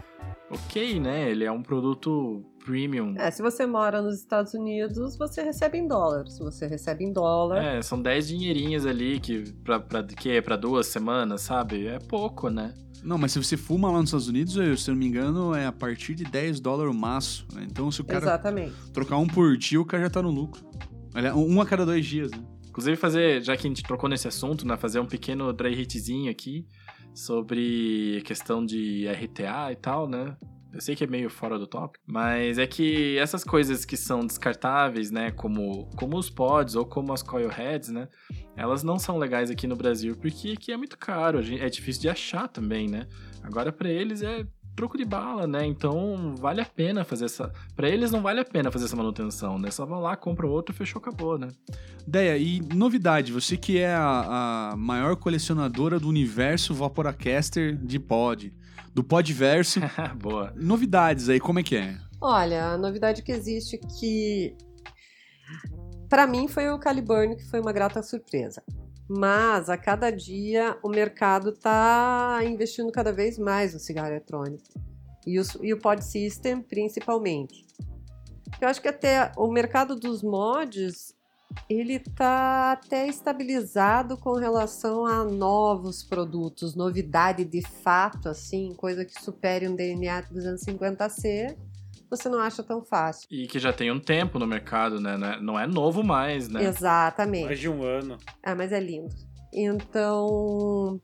ok, né? Ele é um produto premium. É, se você mora nos Estados Unidos, você recebe em dólar. Se você recebe em dólar, É, são 10 dinheirinhos ali que pra, pra, que é pra duas semanas, sabe? É pouco, né? Não, mas se você fuma lá nos Estados Unidos, eu, se eu não me engano, é a partir de 10 dólares o maço. né? Então, se o cara exatamente. trocar um por dia, o cara já tá no lucro. Aliás, um a cada dois dias, né? Inclusive, fazer, já que a gente trocou nesse assunto, né? Fazer um pequeno dry hitzinho aqui sobre questão de RTA e tal, né? Eu sei que é meio fora do tópico, mas é que essas coisas que são descartáveis, né, como, como os pods ou como as coil heads, né, elas não são legais aqui no Brasil porque aqui é muito caro, é difícil de achar também, né? Agora pra eles é troco de bala, né? Então vale a pena fazer essa. Pra eles não vale a pena fazer essa manutenção, né? Só vão lá, compram outro, fechou, acabou, né? Deia, e novidade, você que é a, a maior colecionadora do universo Vaporacaster de pod, do Podverso, Boa. novidades aí, como é que é? Olha, a novidade que existe que para mim foi o Caliburn que foi uma grata surpresa. Mas a cada dia o mercado está investindo cada vez mais no cigarro eletrônico. E o, e o Pod System principalmente. Eu acho que até o mercado dos mods ele está até estabilizado com relação a novos produtos, novidade de fato, assim, coisa que supere um DNA 250C, você não acha tão fácil. E que já tem um tempo no mercado, né? Não é- é novo mais, né? Exatamente. Mais de um ano. Ah, mas é lindo. Então, o,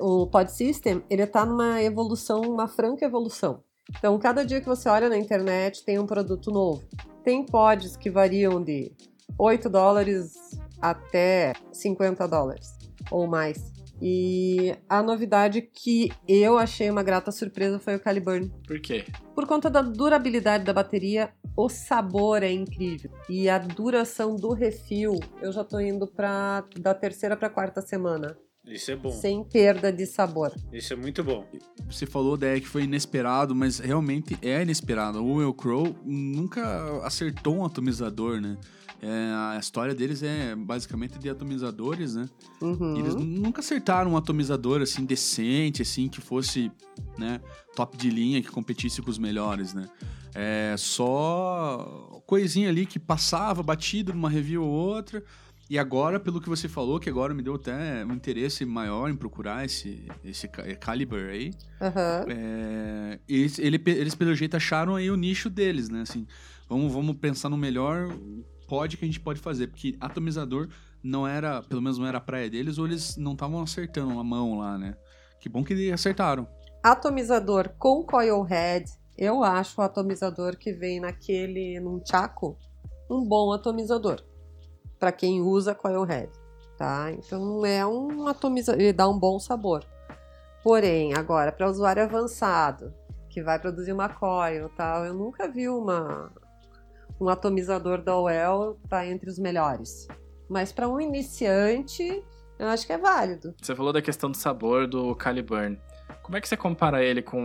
o Pod System, ele tá numa evolução, uma franca evolução. Então, cada dia que você olha na internet, tem um produto novo. Tem pods que variam de 8 dólares até 50 dólares ou mais. E a novidade que eu achei uma grata surpresa foi o Caliburn. Por quê? Por conta da durabilidade da bateria, o sabor é incrível. E a duração do refil, eu já tô indo para da terceira para quarta semana, Isso é bom. sem perda de sabor. Isso é muito bom. Você falou, Deia, que foi inesperado, mas realmente é inesperado. O Will Crow nunca acertou um atomizador, né? É, a história deles é basicamente de atomizadores, né? Uhum. Eles nu- nunca acertaram um atomizador assim decente, assim que fosse, né, top de linha, que competisse com os melhores, né? É só coisinha ali que passava batido numa review ou outra. E agora, pelo que você falou, que agora me deu até um interesse maior em procurar esse, esse ca- caliber aí. Aham. É, eles, ele- eles, pelo jeito, acharam aí o nicho deles, né? Assim, vamos, vamos pensar no melhor pod que a gente pode fazer. Porque atomizador não era, pelo menos não era a praia deles, ou eles não estavam acertando a mão lá, né? Que bom que acertaram. Atomizador com coil head, eu acho o atomizador que vem naquele num chaco um bom atomizador para quem usa coil head, tá? Então é um atomizador, ele dá um bom sabor. Porém, agora para usuário avançado que vai produzir uma coil, tal, eu nunca vi uma um atomizador da OEL tá entre os melhores. Mas para um iniciante, eu acho que é válido. Você falou da questão do sabor do Caliburn. Como é que você compara ele com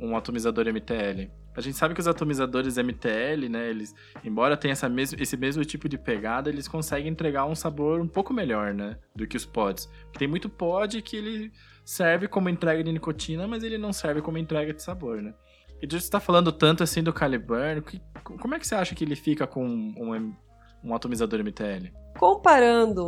um atomizador MTL? A gente sabe que os atomizadores MTL, né, eles, embora tenham essa mes esse mesmo tipo de pegada, eles conseguem entregar um sabor um pouco melhor, né, do que os pods. Tem muito pod que ele serve como entrega de nicotina, mas ele não serve como entrega de sabor, né? E você está falando tanto assim do Caliburn, que- como é que você acha que ele fica com um, um atomizador MTL? Comparando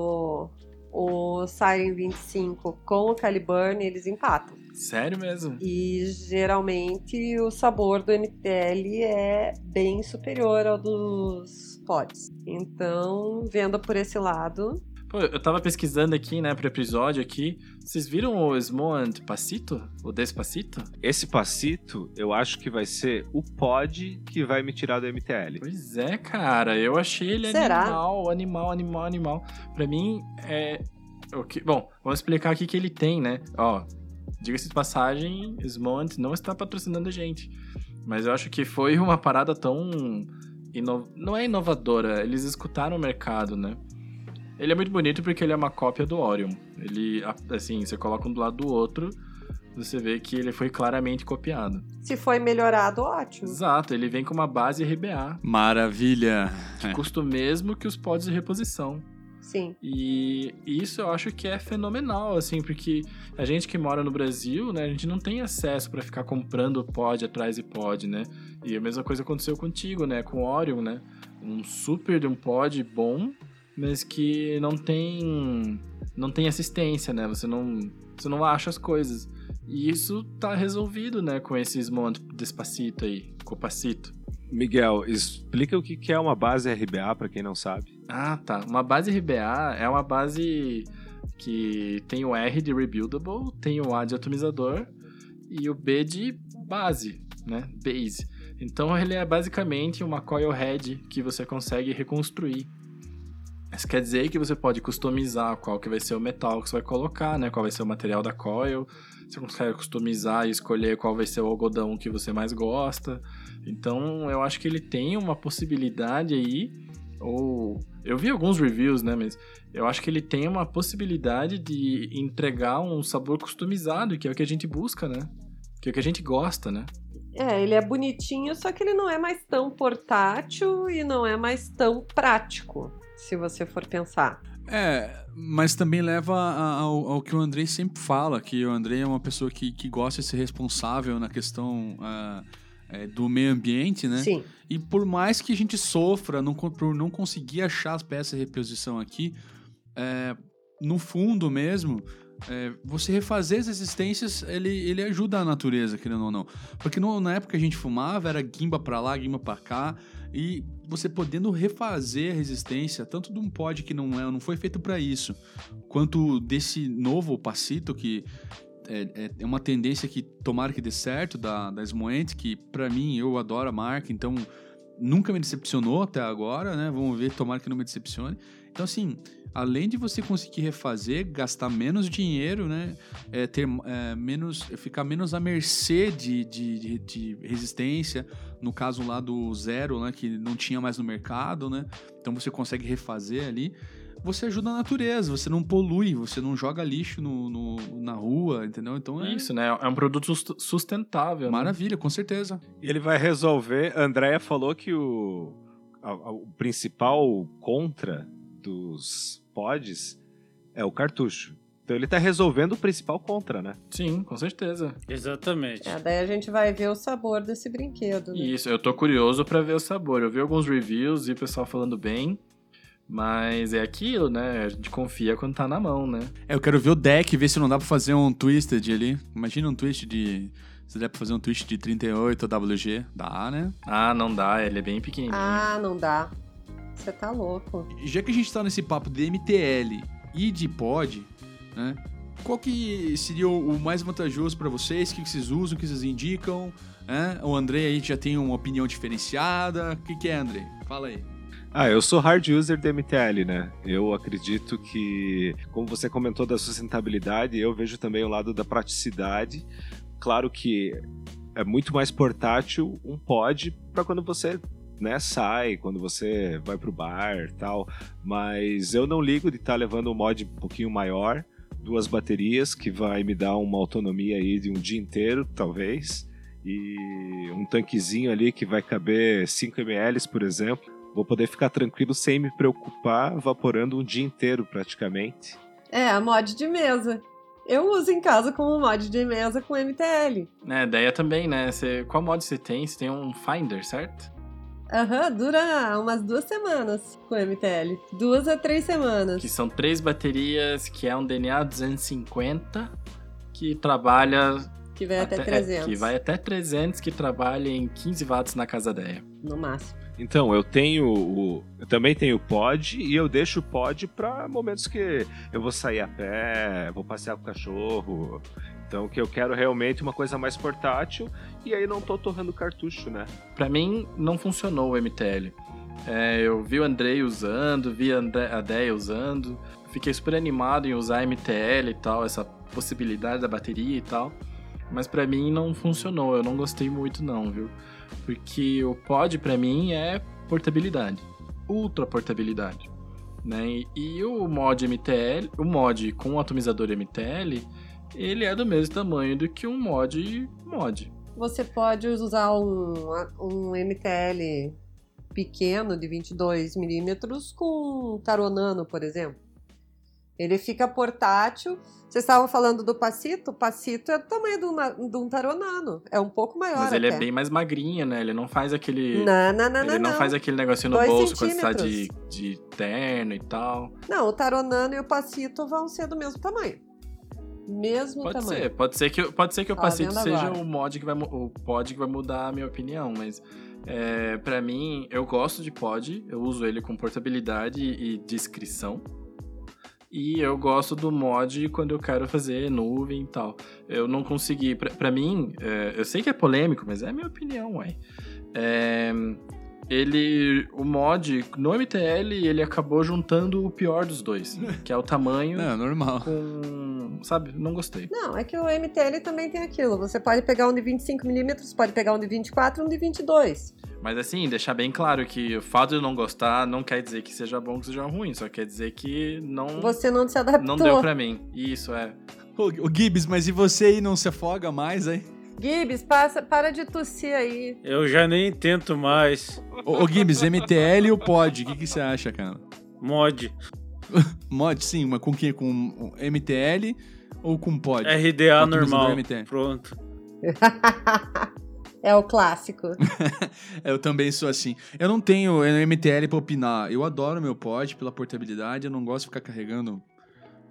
o, o Siren 25 com o Caliburn, eles empatam. Sério mesmo? E geralmente o sabor do MTL é bem superior ao dos pods. Então, vendo por esse lado, Pô, eu tava pesquisando aqui, né, pro episódio aqui. Vocês viram o Smond Passito? O Despacito? Esse passito, eu acho que vai ser o pod que vai me tirar do MTL. Pois é, cara. Eu achei ele Será? animal, animal, animal, animal. Pra mim, é... O que... Bom, vamos explicar aqui que ele tem, né? Ó, diga-se de passagem, Smond não está patrocinando a gente. Mas eu acho que foi uma parada tão... ino- Não é inovadora, eles escutaram o mercado, né? Ele é muito bonito porque ele é uma cópia do Orion. Ele, assim, você coloca um do lado do outro, você vê que ele foi claramente copiado. se foi melhorado, ótimo. Exato, ele vem com uma base RBA, Maravilha! que custa o mesmo que os pods de reposição. Sim. E isso eu acho que é fenomenal, assim, porque a gente que mora no Brasil, né, a gente não tem acesso para ficar comprando pod atrás de pod, né? E a mesma coisa aconteceu contigo, né, com o Orion, né? Um super de um pod bom, mas que não tem não tem assistência, né? Você não você não acha as coisas. E isso tá resolvido, né, com esses monte despacito aí, copacito. Miguel, explica o que é uma base RBA pra quem não sabe. Ah, tá. Uma base RBA é uma base que tem o R de rebuildable, tem o A de atomizador e o B de base, né? Base. Então ele é basicamente uma coil head que você consegue reconstruir. Isso quer dizer que você pode customizar qual que vai ser o metal que você vai colocar, né? Qual vai ser o material da coil. Você consegue customizar e escolher qual vai ser o algodão que você mais gosta. Então, eu acho que ele tem uma possibilidade aí, ou eu vi alguns reviews, né, mas eu acho que ele tem uma possibilidade de entregar um sabor customizado, que é o que a gente busca, né? Que é o que a gente gosta, né? É, ele é bonitinho, só que ele não é mais tão portátil e não é mais tão prático, se você for pensar. É, mas também leva ao, ao, que o Andrei sempre fala, que o Andrei é uma pessoa que, que gosta de ser responsável na questão uh, é, do meio ambiente, né? Sim. E por mais que a gente sofra não, por não conseguir achar as peças de reposição aqui, é, no fundo mesmo, é, você refazer as existências, ele, ele ajuda a natureza, querendo ou não. Porque no, na época que a gente fumava, era guimba pra lá, guimba pra cá, e você podendo refazer a resistência, tanto de um pod que não, é, não foi feito para isso, quanto desse novo Passito, que é, é, é, uma tendência que tomara que dê certo, da, da Smoent, que para mim, eu adoro a marca, então nunca me decepcionou até agora, né? Vamos ver, tomara que não me decepcione. Então, assim, além de você conseguir refazer, gastar menos dinheiro, né? É, ter é, menos, ficar menos à mercê de, de, de, de, resistência, no caso lá do zero, né? Que não tinha mais no mercado, né? Então você consegue refazer ali. Você ajuda a natureza, você não polui, você não joga lixo no, no na rua, entendeu? Então é. Isso, né? É um produto sustentável. Né? Maravilha, né? com certeza. E ele vai resolver. A Andrea falou que o, a, a, o principal contra dos pods é o cartucho. Então ele tá resolvendo o principal contra, né? Sim, com certeza. Exatamente. É, daí a gente vai ver o sabor desse brinquedo. Né? Isso, eu tô curioso para ver o sabor. Eu vi alguns reviews e o pessoal falando bem. Mas é aquilo, né? A gente confia quando tá na mão, né? É, eu quero ver o deck, ver se não dá pra fazer um twisted ali. Imagina um twist de. Se der pra fazer um twist de 38 WG, dá, né? Ah, não dá, ele é bem pequenininho. Ah, não dá. Você tá louco. Já que a gente tá nesse papo de MTL e de pod, né? Qual que seria o mais vantajoso para vocês? O que vocês usam, o que vocês indicam? Né? O André aí já tem uma opinião diferenciada. O que, que é, André? Fala aí. Ah, eu sou hard user de MTL, né? Eu acredito que, como você comentou da sustentabilidade, eu vejo também o lado da praticidade. Claro que é muito mais portátil um pod para quando você né, sai quando você vai pro bar tal, mas eu não ligo de estar tá levando um mod um pouquinho maior, duas baterias que vai me dar uma autonomia aí de um dia inteiro, talvez, e um tanquezinho ali que vai caber 5 ml, por exemplo. Vou poder ficar tranquilo sem me preocupar, vaporando um dia inteiro praticamente. É, a mod de mesa. Eu uso em casa como mod de mesa com MTL. É, ideia também, né? Você, qual mod você tem? Você tem um Finder, certo? Aham, uhum, dura umas duas semanas com MTL. Duas a três semanas. Que são três baterias, que é um DNA 250, que trabalha. Que vai até, até 300. É, que vai até 300, que trabalha em 15 watts na casa dela. No máximo. Então, eu tenho o. Eu também tenho o pod e eu deixo o pod para momentos que eu vou sair a pé, vou passear com o cachorro. Então, que eu quero realmente uma coisa mais portátil e aí não tô torrando cartucho, né? Para mim, não funcionou o MTL. É, eu vi o Andrei usando, vi a Deia usando, fiquei super animado em usar MTL e tal, essa possibilidade da bateria e tal. Mas para mim não funcionou, eu não gostei muito não, viu? Porque o pod para mim é portabilidade, ultra portabilidade, né? E o mod MTL, o mod com atomizador MTL, ele é do mesmo tamanho do que um mod mod. Você pode usar um, um MTL pequeno de 22 milímetros com um taronano, por exemplo. Ele fica portátil. Vocês estavam falando do Passito? O Passito é do tamanho de, uma, de um taronano. É um pouco maior. Mas ele é até. é bem mais magrinho, né? Ele não faz aquele. Não, não, não. Ele não, não, faz aquele negocinho no bolso quando você tá de, de terno e tal. Não, o taronano e o Passito vão ser do mesmo tamanho mesmo pode tamanho. Ser, pode ser que pode ser que o Passito seja o mod que vai o pod que vai mudar a minha opinião, mas é, para mim eu gosto de pod, eu uso ele com portabilidade e descrição. E eu gosto do mod quando eu quero fazer nuvem e tal. Eu não consegui. para mim, é, eu sei que é polêmico, mas é a minha opinião, ué. É, ele. O mod, no MTL, ele acabou juntando o pior dos dois. que é o tamanho Não, normal. com. Sabe? Não gostei. Não, é que o MTL também tem aquilo. Você pode pegar um de 25mm, pode pegar um de 24 e um de 22. Mas assim, deixar bem claro que o fato de eu não gostar não quer dizer que seja bom ou que seja ruim, só quer dizer que não, Você não se adaptou. não deu pra mim. Isso é. Ô, ô Gibbs, mas e você aí não se afoga mais, aí? Gibbs, passa, para de tossir aí. Eu já nem tento mais. Ô, ô Gibbs, MTL ou pod? O que, que você acha, cara? Mod. Mod, sim, mas com que? Com MTL ou com pod? RDA normal. Pronto. é o clássico. Eu também sou assim. Eu não tenho MTL pra opinar. Eu adoro meu pod pela portabilidade, eu não gosto de ficar carregando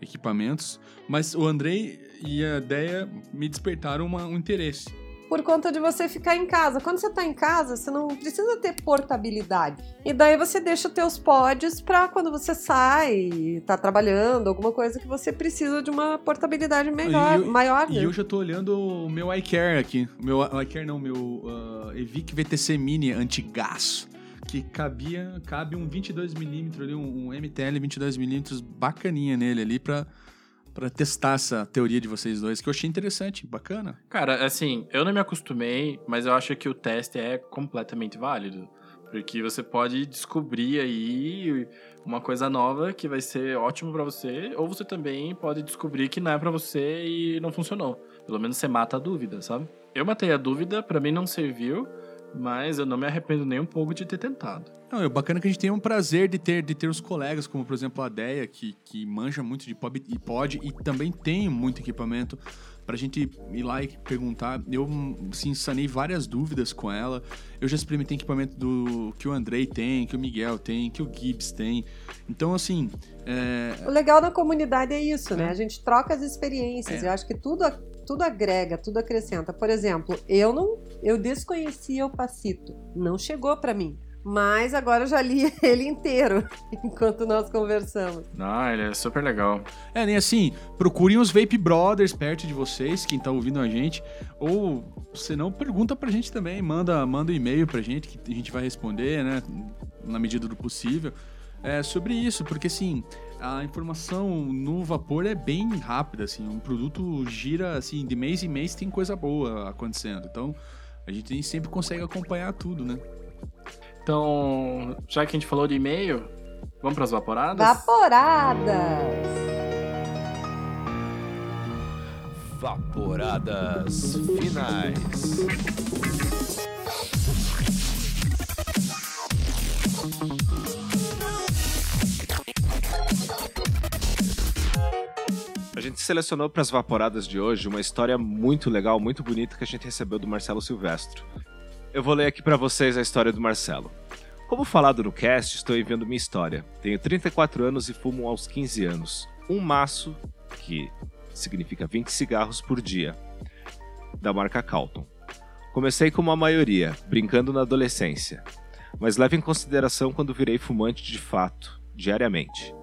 equipamentos. Mas o Andrei e a Deia me despertaram uma- um interesse. Por conta de você ficar em casa. Quando você tá em casa, você não precisa ter portabilidade. E daí você deixa os teus pods pra quando você sai, tá trabalhando, alguma coisa que você precisa de uma portabilidade melhor, eu- maior. né? E eu já tô olhando o meu iCare aqui. Meu iCare não, meu ah, Evic VTC Mini antigaço. Que cabia, cabe um 22mm ali, um, um MTL 22mm bacaninha nele ali pra, pra testar essa teoria de vocês dois, que eu achei interessante, bacana. Cara, assim, eu não me acostumei, mas eu acho que o teste é completamente válido. Porque você pode descobrir aí uma coisa nova que vai ser ótimo pra você, ou você também pode descobrir que não é pra você e não funcionou. Pelo menos você mata a dúvida, sabe? Eu matei a dúvida, pra mim não serviu, mas eu não me arrependo nem um pouco de ter tentado. Não, é bacana que a gente tem um prazer de ter, de ter os colegas, como por exemplo a Deia, que, que manja muito de pod e pod e também tem muito equipamento pra gente ir lá e perguntar. Eu, assim, sanei várias dúvidas com ela. Eu já experimentei equipamento do que o Andrei tem, que o Miguel tem, que o Gibbs tem. Então, assim, é, O legal da comunidade é isso, né? A gente troca as experiências. Eu acho que tudo, tudo agrega, tudo acrescenta. Por exemplo, eu não, eu desconhecia o Pacito, não chegou pra mim. Mas agora eu já li ele inteiro enquanto nós conversamos. Ah, ele é super legal. É, nem assim, procurem os Vape Brothers perto de vocês, quem tá ouvindo a gente. Ou, se não, pergunta pra gente também. Manda, manda um e-mail pra gente que a gente vai responder, né? Na medida do possível. É sobre isso, porque assim, a informação no vapor é bem rápida, assim. Um produto gira, assim, de mês em mês tem coisa boa acontecendo. Então, a gente nem sempre consegue acompanhar tudo, né? Então, já que a gente falou de e-mail, vamos pras vaporadas? Vaporadas! Vaporadas finais. A gente selecionou para as vaporadas de hoje uma história muito legal, muito bonita que a gente recebeu do Marcelo Silvestro. Eu vou ler aqui para vocês a história do Marcelo. Como falado no cast, estou enviando minha história. Tenho 34 anos e fumo aos 15 anos. Um maço, que significa 20 cigarros por dia, da marca Calton. Comecei como a maioria, brincando na adolescência, mas leve em consideração quando virei fumante de fato, diariamente.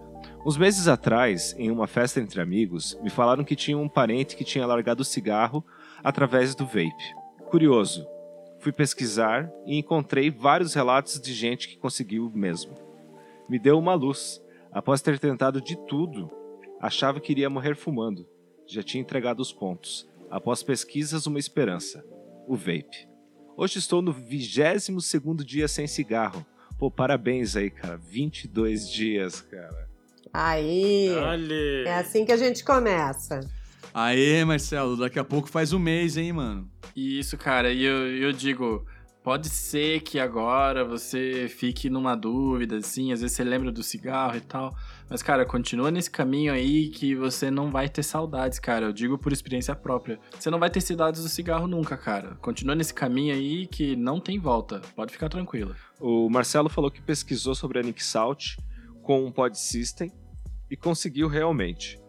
Uns meses atrás, em uma festa entre amigos, me falaram que tinha um parente que tinha largado o cigarro através do vape. Curioso, fui pesquisar e encontrei vários relatos de gente que conseguiu o mesmo. Me deu uma luz. Após ter tentado de tudo, achava que iria morrer fumando. Já tinha entregado os pontos. Após pesquisas, uma esperança: o vape. Hoje estou no 22 segundo dia sem cigarro. Pô, parabéns aí, cara. 22 dias, cara. Aí! Olha. É assim que a gente começa. Aê, Marcelo, daqui a pouco faz um mês, hein, mano? Isso, cara, e eu, eu digo, pode ser que agora você fique numa dúvida, assim, às vezes você lembra do cigarro e tal, mas, cara, continua nesse caminho aí que você não vai ter saudades, cara, eu digo por experiência própria. Você não vai ter saudades do cigarro nunca, cara. Continua nesse caminho aí que não tem volta, pode ficar tranquilo. O Marcelo falou que pesquisou sobre a Nick Salt com um pod system e conseguiu realmente.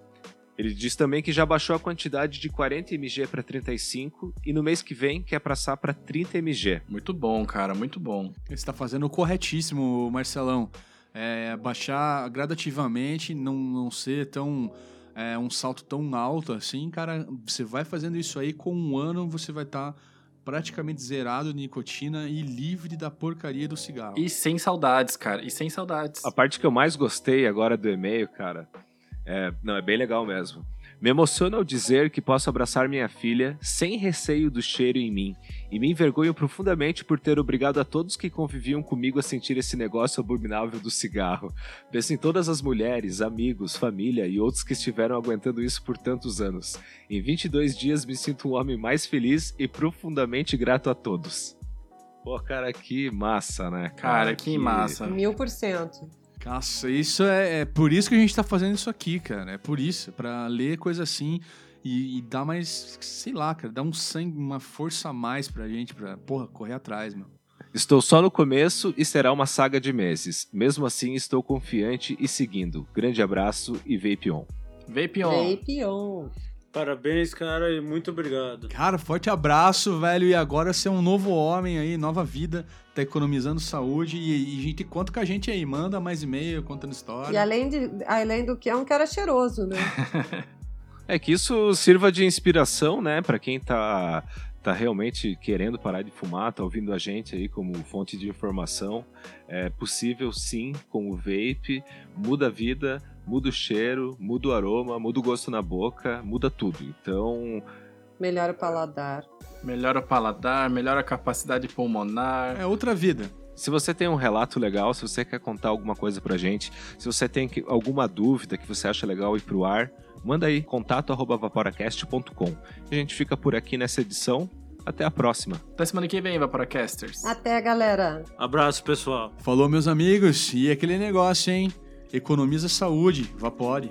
Ele diz também que já baixou a quantidade de 40 mg para 35 e no mês que vem quer passar para 30 mg. Muito bom, cara, muito bom. Você está fazendo o corretíssimo, Marcelão. É, baixar gradativamente, não, não ser tão. é, um salto tão alto assim, cara. Você vai fazendo isso aí, com um ano você vai estar praticamente zerado de nicotina e livre da porcaria do cigarro. E sem saudades, cara. E sem saudades. A parte que eu mais gostei agora do e-mail, cara, é, não, é bem legal mesmo. Me emociona ao dizer que posso abraçar minha filha sem receio do cheiro em mim, e me envergonho profundamente por ter obrigado a todos que conviviam comigo a sentir esse negócio abominável do cigarro. Penso em todas as mulheres, amigos, família e outros que estiveram aguentando isso por tantos anos. Em 22 dias me sinto um homem mais feliz e profundamente grato a todos. Pô, cara, que massa, né? Cara, que massa. Mil por cento. Nossa, isso é, é por isso que a gente tá fazendo isso aqui, cara. É por isso, pra ler coisa assim e, e dar mais, sei lá, cara, dar um sangue, uma força a mais pra gente, pra, porra, correr atrás, meu. Estou só no começo e será uma saga de meses. Mesmo assim, estou confiante e seguindo. Grande abraço e Vape On. Vape on. Vape on. Parabéns, cara, e muito obrigado. Cara, forte abraço, velho. E agora você é um novo homem aí, nova vida. Tá economizando saúde. E, e gente, conta com a gente aí. Manda mais e-mail, contando história. E além, de, além do que é um cara cheiroso, né? É que isso sirva de inspiração, né, para quem tá tá realmente querendo parar de fumar, tá ouvindo a gente aí como fonte de informação. É possível sim com o vape, muda a vida, muda o cheiro, muda o aroma, muda o gosto na boca, muda tudo. Então, Melhora o paladar. Melhora o paladar, melhora a capacidade pulmonar. É outra vida. Se você tem um relato legal, se você quer contar alguma coisa pra gente, se você tem que- alguma dúvida que você acha legal ir pro ar, manda aí contato@vaporacast.com. A gente fica por aqui nessa edição. Até a próxima. Até semana que vem, Vaporacasters. Até, galera. Abraço, pessoal. Falou, meus amigos. E aquele negócio, hein? Economiza saúde, vapore.